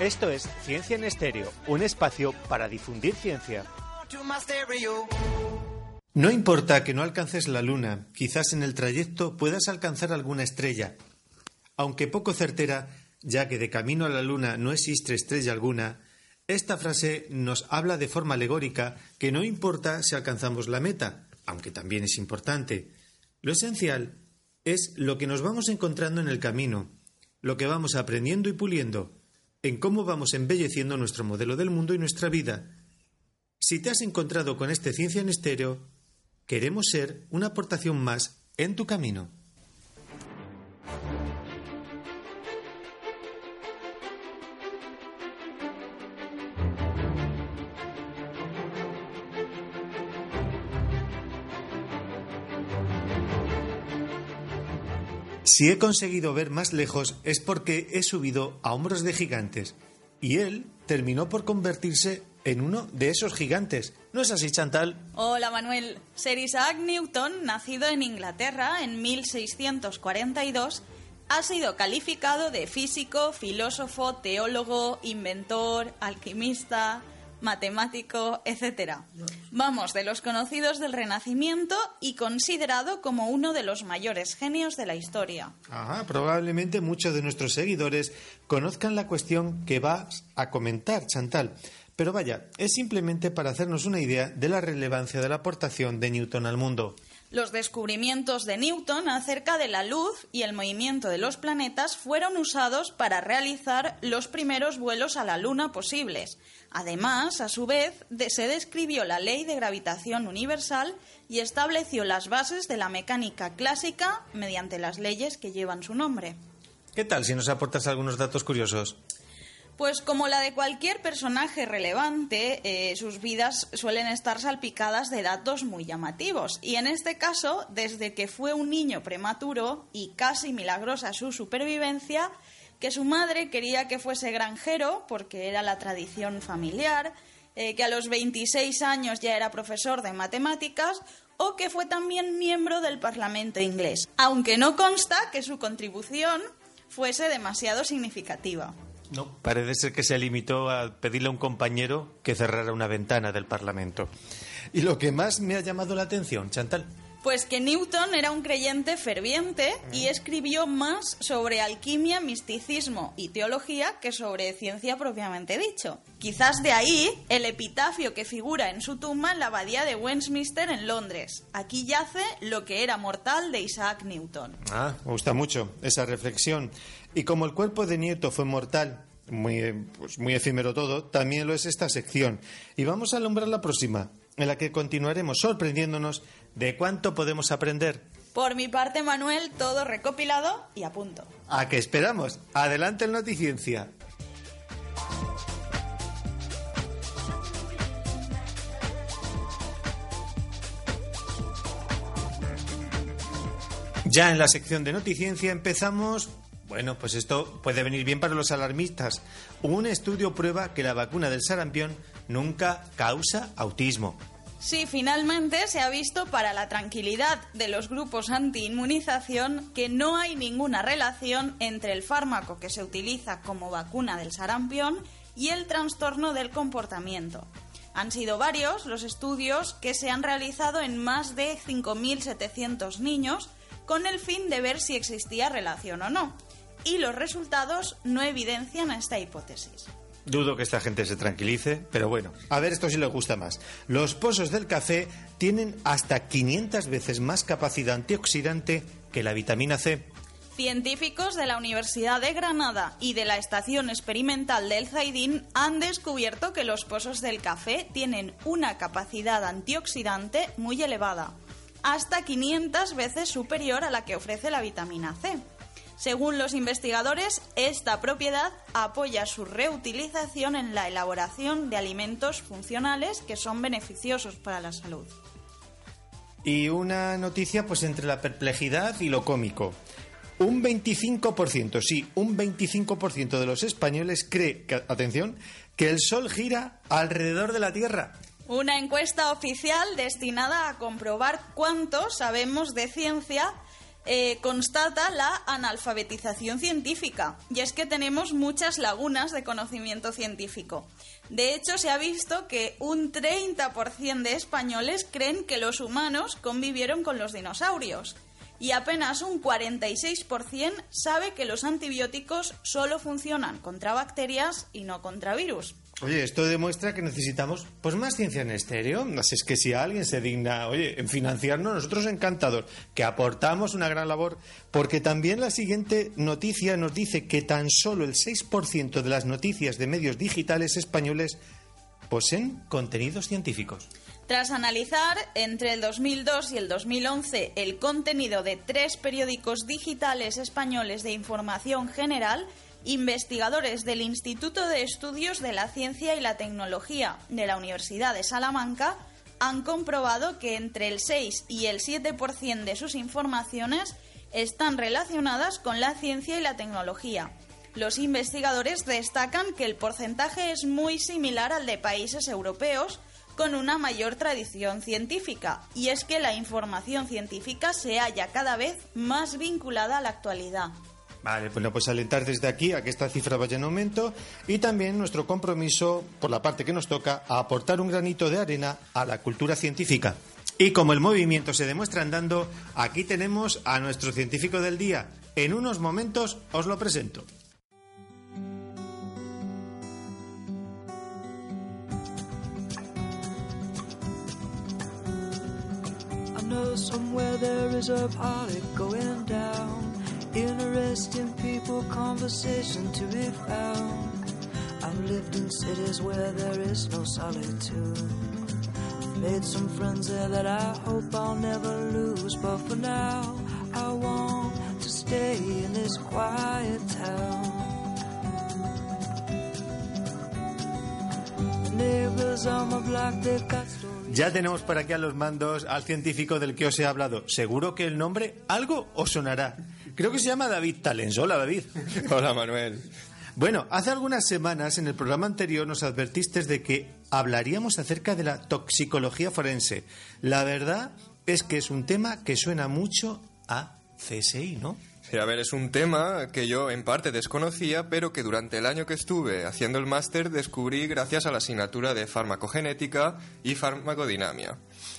Esto es Ciencia en Estéreo, un espacio para difundir ciencia. No importa que no alcances la luna, quizás en el trayecto puedas alcanzar alguna estrella. Aunque poco certera, ya que de camino a la luna no existe estrella alguna, esta frase nos habla de forma alegórica que no importa si alcanzamos la meta, aunque también es importante. Lo esencial es lo que nos vamos encontrando en el camino, lo que vamos aprendiendo y puliendo, en cómo vamos embelleciendo nuestro modelo del mundo y nuestra vida. Si te has encontrado con este Ciencia en Estéreo, queremos ser una aportación más en tu camino. Si he conseguido ver más lejos es porque he subido a hombros de gigantes y él terminó por convertirse en uno de esos gigantes. ¿No es así, Chantal? Hola, Manuel. Sir Isaac Newton, nacido en Inglaterra en 1642, ha sido calificado de físico, filósofo, teólogo, inventor, alquimista, matemático, etc. Vamos, de los conocidos del Renacimiento y considerado como uno de los mayores genios de la historia. Ajá, probablemente muchos de nuestros seguidores conozcan la cuestión que vas a comentar, Chantal. Pero vaya, es simplemente para hacernos una idea de la relevancia de la aportación de Newton al mundo. Los descubrimientos de Newton acerca de la luz y el movimiento de los planetas fueron usados para realizar los primeros vuelos a la Luna posibles. Además, a su vez, se describió la ley de gravitación universal y estableció las bases de la mecánica clásica mediante las leyes que llevan su nombre. ¿Qué tal si nos aportas algunos datos curiosos? Pues como la de cualquier personaje relevante, eh, sus vidas suelen estar salpicadas de datos muy llamativos. Y en este caso, desde que fue un niño prematuro y casi milagrosa su supervivencia, que su madre quería que fuese granjero, porque era la tradición familiar, eh, que a los 26 años ya era profesor de matemáticas, o que fue también miembro del Parlamento inglés, aunque no consta que su contribución fuese demasiado significativa. No, parece ser que se limitó a pedirle a un compañero que cerrara una ventana del Parlamento. Y lo que más me ha llamado la atención, Chantal. Pues que Newton era un creyente ferviente y escribió más sobre alquimia, misticismo y teología que sobre ciencia propiamente dicho. Quizás de ahí el epitafio que figura en su tumba en la abadía de Westminster en Londres. Aquí yace lo que era mortal de Isaac Newton. Ah, me gusta mucho esa reflexión. Y como el cuerpo de Nieto fue mortal, muy, pues muy efímero todo, también lo es esta sección. Y vamos a alumbrar la próxima, en la que continuaremos sorprendiéndonos de cuánto podemos aprender. Por mi parte, Manuel, todo recopilado y a punto. ¿A qué esperamos? Adelante en Noticiencia. Ya en la sección de Noticiencia empezamos bueno, pues esto puede venir bien para los alarmistas. Un estudio prueba que la vacuna del sarampión nunca causa autismo. Sí, finalmente se ha visto para la tranquilidad de los grupos antiinmunización que no hay ninguna relación entre el fármaco que se utiliza como vacuna del sarampión y el trastorno del comportamiento. Han sido varios los estudios que se han realizado en más de 5.700 niños con el fin de ver si existía relación o no y los resultados no evidencian esta hipótesis. Dudo que esta gente se tranquilice, pero bueno, a ver esto sí les gusta más. Los pozos del café tienen hasta 500 veces más capacidad antioxidante que la vitamina C. Científicos de la Universidad de Granada y de la Estación Experimental del Zaidín han descubierto que los pozos del café tienen una capacidad antioxidante muy elevada, hasta 500 veces superior a la que ofrece la vitamina C. Según los investigadores, esta propiedad apoya su reutilización en la elaboración de alimentos funcionales que son beneficiosos para la salud. Y una noticia pues entre la perplejidad y lo cómico. Un 25%, sí, un 25% de los españoles cree, atención, que el Sol gira alrededor de la Tierra. Una encuesta oficial destinada a comprobar cuánto sabemos de ciencia eh, constata la analfabetización científica. Y es que tenemos muchas lagunas de conocimiento científico. De hecho, se ha visto que un 30% de españoles creen que los humanos convivieron con los dinosaurios. Y apenas un 46% sabe que los antibióticos solo funcionan contra bacterias y no contra virus. Oye, esto demuestra que necesitamos pues más ciencia en estéreo. Así es que si alguien se digna, oye, en financiarnos, nosotros encantados, que aportamos una gran labor, porque también la siguiente noticia nos dice que tan solo el 6% de las noticias de medios digitales españoles poseen contenidos científicos. Tras analizar entre el 2002 y el 2011 el contenido de tres periódicos digitales españoles de información general, investigadores del Instituto de Estudios de la Ciencia y la Tecnología de la Universidad de Salamanca han comprobado que entre el 6 y el 7% de sus informaciones están relacionadas con la ciencia y la tecnología. Los investigadores destacan que el porcentaje es muy similar al de países europeos con una mayor tradición científica, y es que la información científica se halla cada vez más vinculada a la actualidad. Vale, bueno, pues alentar desde aquí a que esta cifra vaya en aumento y también nuestro compromiso, por la parte que nos toca, a aportar un granito de arena a la cultura científica. Y como el movimiento se demuestra andando, aquí tenemos a nuestro científico del día. En unos momentos os lo presento. I know somewhere there is a party going down. Interesting people, conversation to be found. I've lived in cities where there is no solitude. Made some friends there that I hope I'll never lose. But for now, I want to stay in this quiet town. Neighbors on my block, they've got. Ya tenemos por aquí a los mandos al científico del que os he hablado. Seguro que el nombre algo os sonará. Creo que se llama David Talens. Hola, David. Hola Manuel. Bueno, hace algunas semanas en el programa anterior nos advertiste de que hablaríamos acerca de la toxicología forense. La verdad es que es un tema que suena mucho a CSI, ¿no? Sí, a ver, es un tema que yo en parte desconocía, pero que durante el año que estuve haciendo el máster descubrí gracias a la asignatura de farmacogenética y farmacodinamia.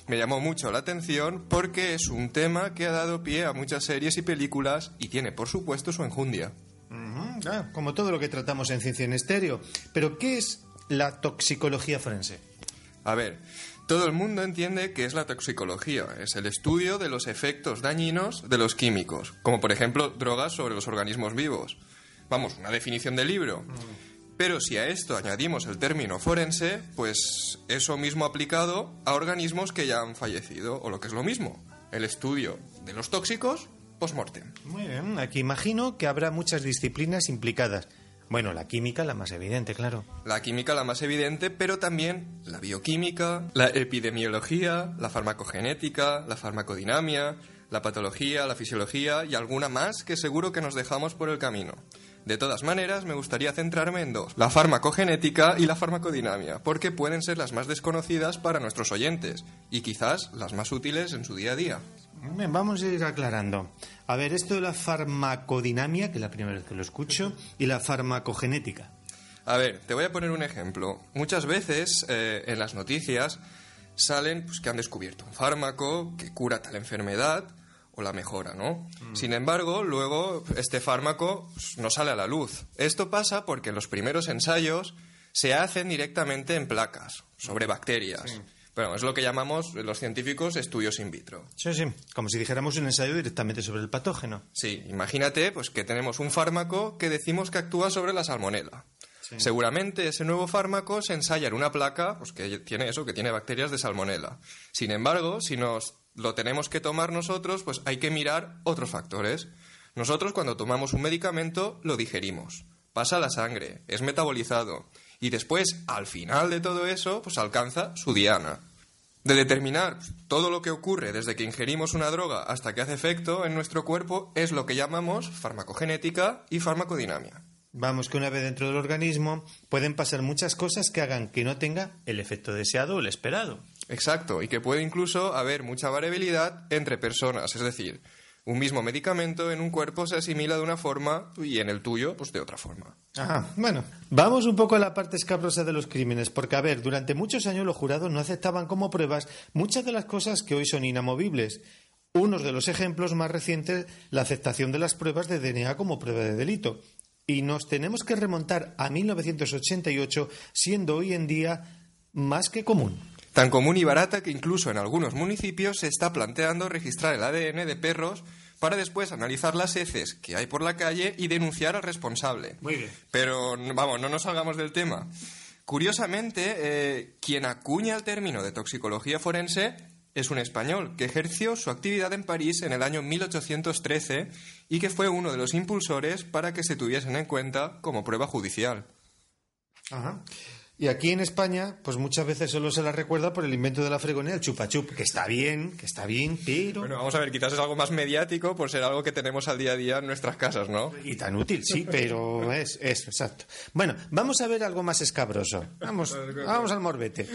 Me llamó mucho la atención porque es un tema que ha dado pie a muchas series y películas y tiene, por supuesto, su enjundia. Ah, como todo lo que tratamos en Ciencia en Estéreo. Pero, ¿qué es la toxicología forense? A ver, todo el mundo entiende que es la toxicología, es el estudio de los efectos dañinos de los químicos, como por ejemplo drogas sobre los organismos vivos. Vamos, una definición del libro. Pero si a esto añadimos el término forense, pues eso mismo aplicado a organismos que ya han fallecido, o lo que es lo mismo, el estudio de los tóxicos post-mortem. Muy bien, aquí imagino que habrá muchas disciplinas implicadas. Bueno, la química la más evidente, claro. La química la más evidente, pero también la bioquímica, la epidemiología, la farmacogenética, la farmacodinamia, la patología, la fisiología y alguna más que seguro que nos dejamos por el camino. De todas maneras, me gustaría centrarme en dos, la farmacogenética y la farmacodinamia, porque pueden ser las más desconocidas para nuestros oyentes y quizás las más útiles en su día a día. Bien, vamos a ir aclarando. A ver, esto de la farmacodinamia, que es la primera vez que lo escucho, y la farmacogenética. A ver, te voy a poner un ejemplo. Muchas veces eh, en las noticias salen pues, que han descubierto un fármaco que cura tal enfermedad o la mejora, ¿no? Sin embargo, luego este fármaco no sale a la luz. Esto pasa porque los primeros ensayos se hacen directamente en placas sobre bacterias. Bueno, es lo que llamamos los científicos estudios in vitro. Sí, sí, como si dijéramos un ensayo directamente sobre el patógeno. Sí, imagínate pues que tenemos un fármaco que decimos que actúa sobre la salmonela. Seguramente ese nuevo fármaco se ensaya en una placa pues, que tiene eso, que tiene bacterias de salmonela. Sin embargo, si nos lo tenemos que tomar nosotros, pues hay que mirar otros factores. Nosotros cuando tomamos un medicamento lo digerimos, pasa a la sangre, es metabolizado y después, al final de todo eso, pues alcanza su diana. De determinar todo lo que ocurre desde que ingerimos una droga hasta que hace efecto en nuestro cuerpo es lo que llamamos farmacogenética y farmacodinamia. Vamos que una vez dentro del organismo pueden pasar muchas cosas que hagan que no tenga el efecto deseado o el esperado. Exacto, y que puede incluso haber mucha variabilidad entre personas, es decir, Un mismo medicamento en un cuerpo se asimila de una forma y en el tuyo, pues de otra forma. Bueno, vamos un poco a la parte escabrosa de los crímenes, porque a ver, durante muchos años los jurados no aceptaban como pruebas muchas de las cosas que hoy son inamovibles. Uno de los ejemplos más recientes, la aceptación de las pruebas de DNA como prueba de delito. Y nos tenemos que remontar a 1988, siendo hoy en día más que común. Tan común y barata que incluso en algunos municipios se está planteando registrar el ADN de perros para después analizar las heces que hay por la calle y denunciar al responsable. Muy bien. Pero vamos, no nos salgamos del tema. Curiosamente, eh, quien acuña el término de toxicología forense es un español que ejerció su actividad en París en el año 1813 y que fue uno de los impulsores para que se tuviesen en cuenta como prueba judicial. Ajá. Y aquí en España, pues muchas veces solo se la recuerda por el invento de la fregonía, el chupachup, que está bien, que está bien, pero... Bueno, vamos a ver, quizás es algo más mediático por ser algo que tenemos al día a día en nuestras casas, ¿no? Y tan útil, sí, pero es eso, exacto. Bueno, vamos a ver algo más escabroso. Vamos, vamos al morbete.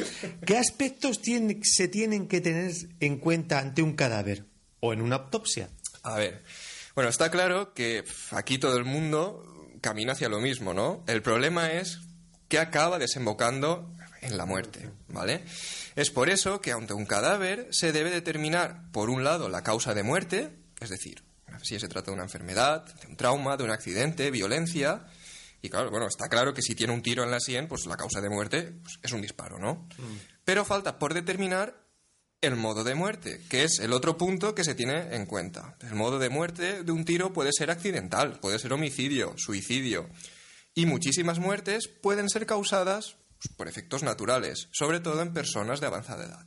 ¿Qué aspectos tiene- se tienen que tener en cuenta ante un cadáver o en una autopsia? A ver, bueno, está claro que aquí todo el mundo camina hacia lo mismo, ¿no? El problema es que acaba desembocando en la muerte, ¿vale? Es por eso que ante un cadáver se debe determinar, por un lado, la causa de muerte, es decir, si se trata de una enfermedad, de un trauma, de un accidente, violencia, y claro, bueno, está claro que si tiene un tiro en la sien, pues la causa de muerte pues, es un disparo, ¿no? Pero falta por determinar el modo de muerte, que es el otro punto que se tiene en cuenta. El modo de muerte de un tiro puede ser accidental, puede ser homicidio, suicidio. Y muchísimas muertes pueden ser causadas pues, por efectos naturales, sobre todo en personas de avanzada edad.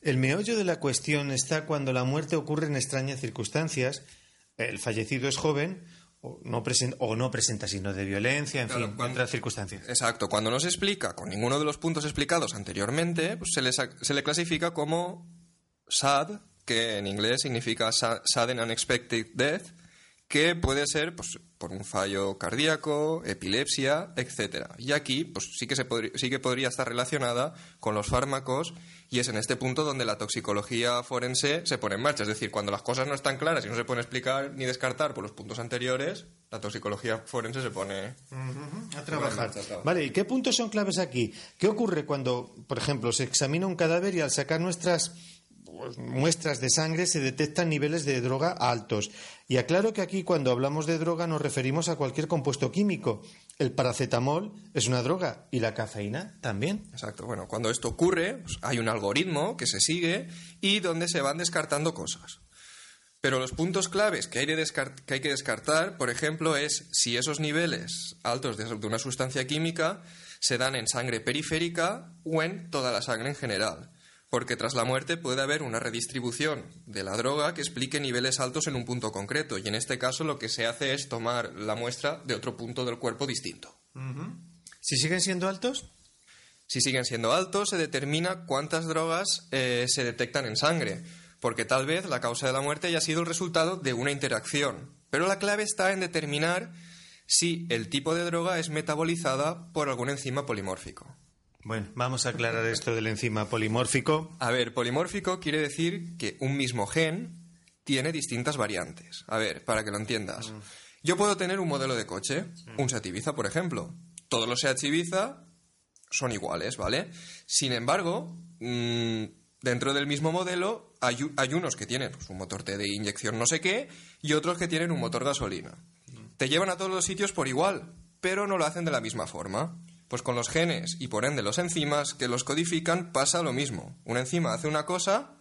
El meollo de la cuestión está cuando la muerte ocurre en extrañas circunstancias, el fallecido es joven o no, presen- o no presenta signos de violencia, en Claro, fin, cuando- otras circunstancias. Exacto, cuando no se explica con ninguno de los puntos explicados anteriormente, pues se, le se le clasifica como SAD, que en inglés significa Sudden Unexpected Death, que puede ser pues, por un fallo cardíaco, epilepsia, etcétera. Y aquí pues, sí, que se sí que podría estar relacionada con los fármacos y es en este punto donde la toxicología forense se pone en marcha. Es decir, cuando las cosas no están claras y no se pueden explicar ni descartar por los puntos anteriores, la toxicología forense se pone A trabajar. marcha, a trabajar. Vale, ¿y qué puntos son claves aquí? ¿Qué ocurre cuando, por ejemplo, se examina un cadáver y al sacar nuestras pues, muestras de sangre se detectan niveles de droga altos? Y aclaro que aquí cuando hablamos de droga nos referimos a cualquier compuesto químico. El paracetamol es una droga y la cafeína también. Exacto. Bueno, cuando esto ocurre, pues, hay un algoritmo que se sigue y donde se van descartando cosas. Pero los puntos claves que hay, de que hay que descartar, por ejemplo, es si esos niveles altos de una sustancia química se dan en sangre periférica o en toda la sangre en general. Porque tras la muerte puede haber una redistribución de la droga que explique niveles altos en un punto concreto. Y en este caso lo que se hace es tomar la muestra de otro punto del cuerpo distinto. Si siguen siendo altos, Si siguen siendo altos, se determina cuántas drogas eh, se detectan en sangre, porque tal vez la causa de la muerte haya sido el resultado de una interacción. Pero la clave está en determinar si el tipo de droga es metabolizada por algún enzima polimórfico. Bueno, vamos a aclarar esto del enzima polimórfico. A ver, polimórfico quiere decir que un mismo gen tiene distintas variantes. A ver, para que lo entiendas. Yo puedo tener un modelo de coche, un Seat Ibiza, por ejemplo. Todos los Seat Ibiza son iguales, ¿vale? Sin embargo, mm, dentro del mismo modelo hay unos que tienen pues, un motor T de inyección no sé qué y otros que tienen un motor gasolina. Te llevan a todos los sitios por igual, pero no lo hacen de la misma forma. Pues con los genes y por ende los enzimas que los codifican pasa lo mismo. Una enzima hace una cosa,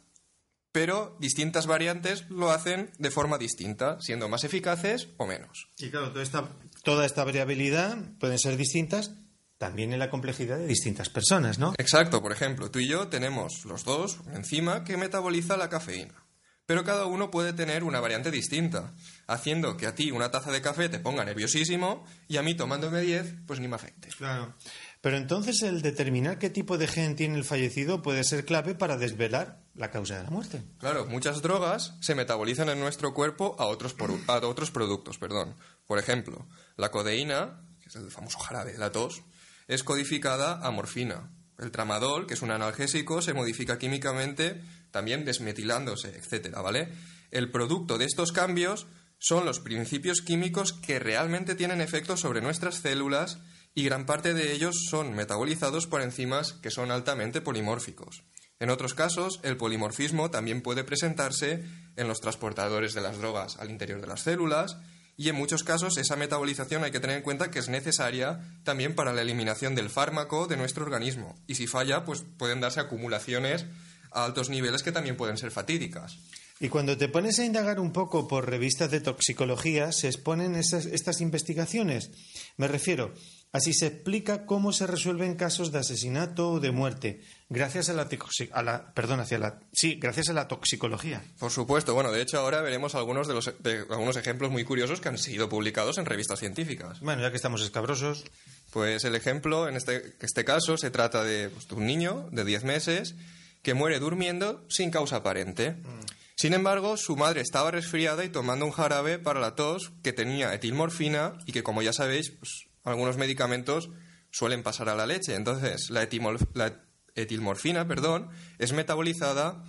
pero distintas variantes lo hacen de forma distinta, siendo más eficaces o menos. Y claro, toda esta, toda esta variabilidad pueden ser distintas también en la complejidad de distintas personas, ¿no? Exacto, por ejemplo, tú y yo tenemos los dos una enzima que metaboliza la cafeína. Pero cada uno puede tener una variante distinta, haciendo que a ti una taza de café te ponga nerviosísimo y a mí tomándome 10, pues ni me afecte. Claro. Pero entonces el determinar qué tipo de gen tiene el fallecido puede ser clave para desvelar la causa de la muerte. Claro, muchas drogas se metabolizan en nuestro cuerpo a otros, a otros productos. Perdón. Por ejemplo, la codeína, que es el famoso jarabe de la tos, es codificada a morfina. El tramadol, que es un analgésico, se modifica químicamente, también desmetilándose, etcétera, ¿vale? El producto de estos cambios son los principios químicos que realmente tienen efecto sobre nuestras células y gran parte de ellos son metabolizados por enzimas que son altamente polimórficos. En otros casos, el polimorfismo también puede presentarse en los transportadores de las drogas al interior de las células y en muchos casos esa metabolización hay que tener en cuenta que es necesaria también para la eliminación del fármaco de nuestro organismo. Y si falla, pues pueden darse acumulaciones a altos niveles que también pueden ser fatídicas. Y cuando te pones a indagar un poco por revistas de toxicología, se exponen estas investigaciones. Me refiero, así se explica cómo se resuelven casos de asesinato o de muerte, gracias a la, a la perdón, hacia la, sí, gracias a la toxicología. Por supuesto, bueno, de hecho ahora veremos algunos de los algunos ejemplos muy curiosos que han sido publicados en revistas científicas. Bueno, ya que estamos escabrosos, pues el ejemplo en este, este caso se trata de, pues, un niño de 10 meses que muere durmiendo sin causa aparente. Mm. Sin embargo, su madre estaba resfriada y tomando un jarabe para la tos que tenía etilmorfina y que, como ya sabéis, pues, algunos medicamentos suelen pasar a la leche. Entonces, la, etilmorfina perdón, es metabolizada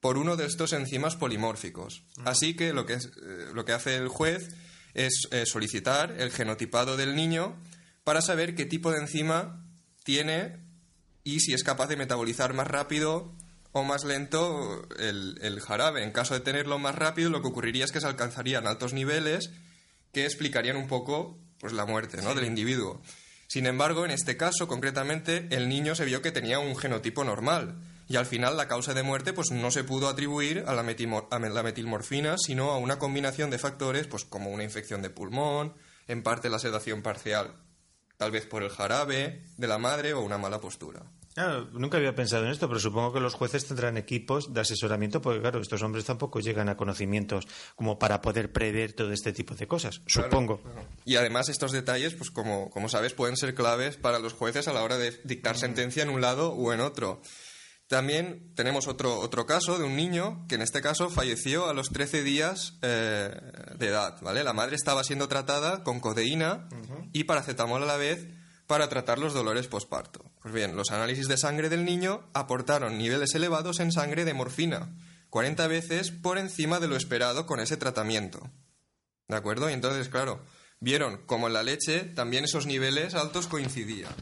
por uno de estos enzimas polimórficos. Así que lo que, eh, lo que hace el juez es eh, solicitar el genotipado del niño para saber qué tipo de enzima tiene y si es capaz de metabolizar más rápido o más lento el, jarabe. En caso de tenerlo más rápido, lo que ocurriría es que se alcanzarían altos niveles que explicarían un poco pues, la muerte ¿no? del individuo. Sin embargo, en este caso, concretamente, el niño se vio que tenía un genotipo normal y al final la causa de muerte pues, no se pudo atribuir a la, a la metilmorfina, sino a una combinación de factores pues, como una infección de pulmón, en parte la sedación parcial, tal vez por el jarabe de la madre o una mala postura nunca había pensado en esto, pero supongo que los jueces tendrán equipos de asesoramiento, porque claro, estos hombres tampoco llegan a conocimientos como para poder prever todo este tipo de cosas, supongo. Y además estos detalles, pues como, como sabes, pueden ser claves para los jueces a la hora de dictar sentencia en un lado o en otro. También tenemos otro, otro caso de un niño que en este caso falleció a los 13 días eh, de edad, ¿vale? La madre estaba siendo tratada con codeína y paracetamol a la vez para tratar los dolores posparto. Pues bien, los análisis de sangre del niño aportaron niveles elevados en sangre de morfina, 40 veces por encima de lo esperado con ese tratamiento. ¿De acuerdo? Y entonces, claro, vieron como en la leche también esos niveles altos coincidían.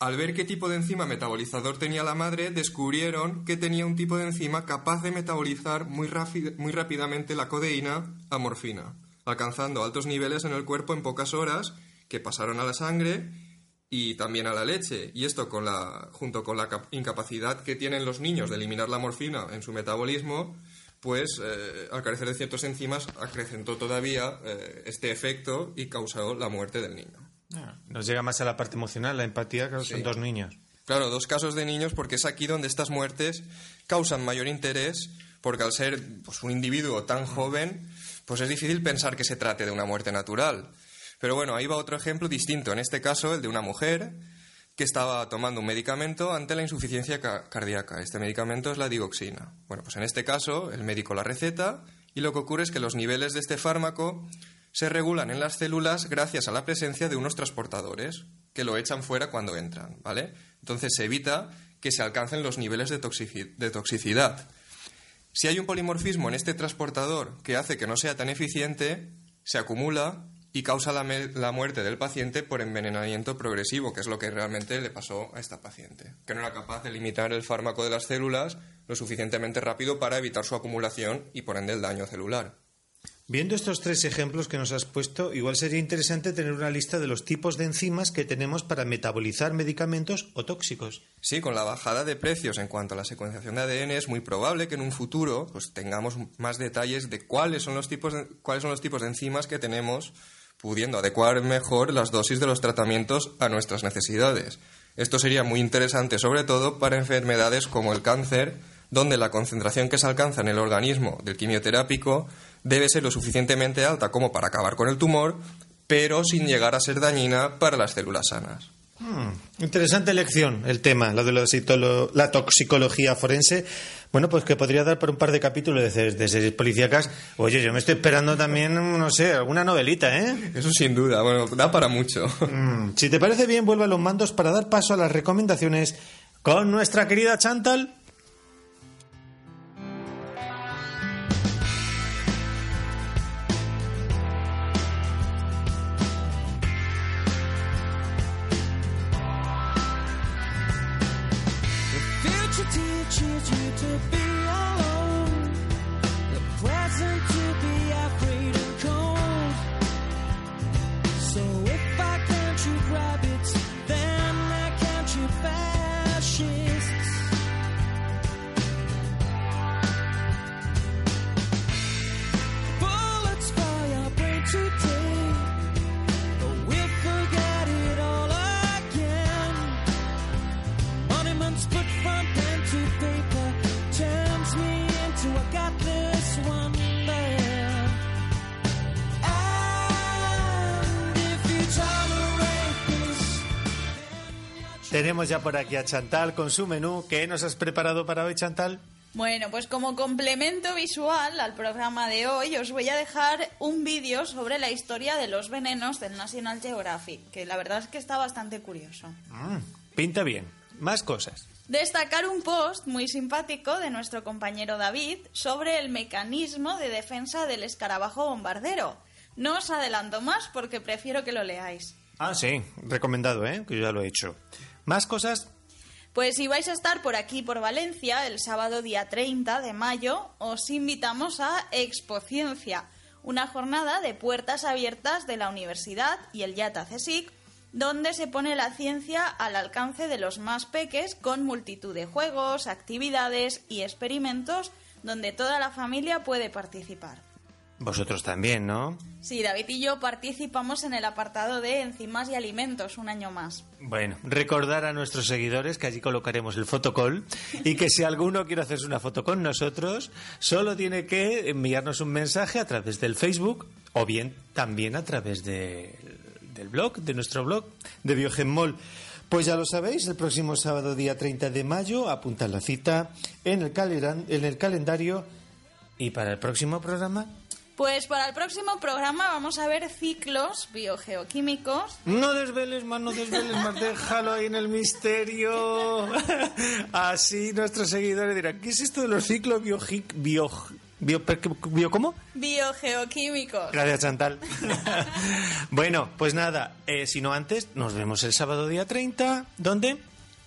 Al ver qué tipo de enzima metabolizador tenía la madre, descubrieron que tenía un tipo de enzima capaz de metabolizar muy, muy rápidamente la codeína a morfina, alcanzando altos niveles en el cuerpo en pocas horas que pasaron a la sangre y también a la leche. Y esto con la, junto con la incapacidad que tienen los niños de eliminar la morfina en su metabolismo, pues eh, al carecer de ciertos enzimas acrecentó todavía eh, este efecto y causó la muerte del niño. Ah, nos llega más a la parte emocional, la empatía, que son dos niños. Claro, dos casos de niños porque es aquí donde estas muertes causan mayor interés porque al ser pues, un individuo tan joven, pues es difícil pensar que se trate de una muerte natural. Pero bueno, ahí va otro ejemplo distinto, en este caso el de una mujer que estaba tomando un medicamento ante la insuficiencia cardíaca. Este medicamento es la digoxina. Bueno, pues en este caso el médico la receta y lo que ocurre es que los niveles de este fármaco se regulan en las células gracias a la presencia de unos transportadores que lo echan fuera cuando entran, ¿vale? Entonces se evita que se alcancen los niveles de, de toxicidad. Si hay un polimorfismo en este transportador que hace que no sea tan eficiente, se acumula y causa la, muerte del paciente por envenenamiento progresivo, que es lo que realmente le pasó a esta paciente, que no era capaz de limitar el fármaco de las células lo suficientemente rápido para evitar su acumulación y por ende el daño celular. Viendo estos tres ejemplos que nos has puesto, igual sería interesante tener una lista de los tipos de enzimas que tenemos para metabolizar medicamentos o tóxicos. Sí, con la bajada de precios en cuanto a la secuenciación de ADN es muy probable que en un futuro pues, tengamos más detalles de cuáles son los tipos cuáles son los tipos de enzimas que tenemos pudiendo adecuar mejor las dosis de los tratamientos a nuestras necesidades. Esto sería muy interesante sobre todo para enfermedades como el cáncer, donde la concentración que se alcanza en el organismo del quimioterápico debe ser lo suficientemente alta como para acabar con el tumor, pero sin llegar a ser dañina para las células sanas. Interesante lección el tema, lo de la, la toxicología forense. Bueno, pues que podría dar por un par de capítulos de, de series policíacas. Oye, yo me estoy esperando también, no sé, alguna novelita, ¿eh? Eso sin duda, bueno, da para mucho. Mm, si te parece bien, vuelve a los mandos para dar paso a las recomendaciones con nuestra querida Chantal. Teaches you to be Tenemos ya por aquí a Chantal con su menú. ¿Qué nos has preparado para hoy, Chantal? Bueno, pues como complemento visual al programa de hoy os voy a dejar un vídeo sobre la historia de los venenos del National Geographic, que la verdad es que está bastante curioso. Mm, pinta bien. Más cosas. Destacar un post muy simpático de nuestro compañero David sobre el mecanismo de defensa del escarabajo bombardero. No os adelanto más porque prefiero que lo leáis. Ah, sí, recomendado, ¿eh? Que yo ya lo he hecho. Más cosas. Pues si vais a estar por aquí, por Valencia, el sábado día 30 de mayo, os invitamos a Expociencia, una jornada de puertas abiertas de la universidad y el YATA CSIC, donde se pone la ciencia al alcance de los más peques con multitud de juegos, actividades y experimentos donde toda la familia puede participar. Vosotros también, ¿no? Sí, David y yo participamos en el apartado de enzimas y alimentos un año más. Bueno, recordar a nuestros seguidores que allí colocaremos el fotocall y que si alguno quiere hacerse una foto con nosotros, solo tiene que enviarnos un mensaje a través del Facebook o bien también a través de- del blog, de nuestro blog de Biogenmol. Pues ya lo sabéis, el próximo sábado día 30 de mayo, apuntad la cita en el, en el calendario y para el próximo programa Pues para el próximo programa vamos a ver ciclos biogeoquímicos. No desveles más, no desveles más, déjalo ahí en el misterio. Así nuestros seguidores dirán, ¿qué es esto de los ciclos bio... bio, bio, bio ¿Cómo? Biogeoquímicos. Gracias, Chantal. bueno, pues nada, eh, si no antes, nos vemos el sábado día 30. ¿Dónde?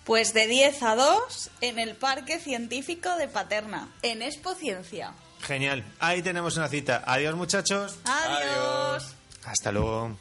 Pues de 10 a 2 en el Parque Científico de Paterna, en Expo Ciencia. Genial, ahí tenemos una cita. Adiós, muchachos. Adiós. Hasta luego.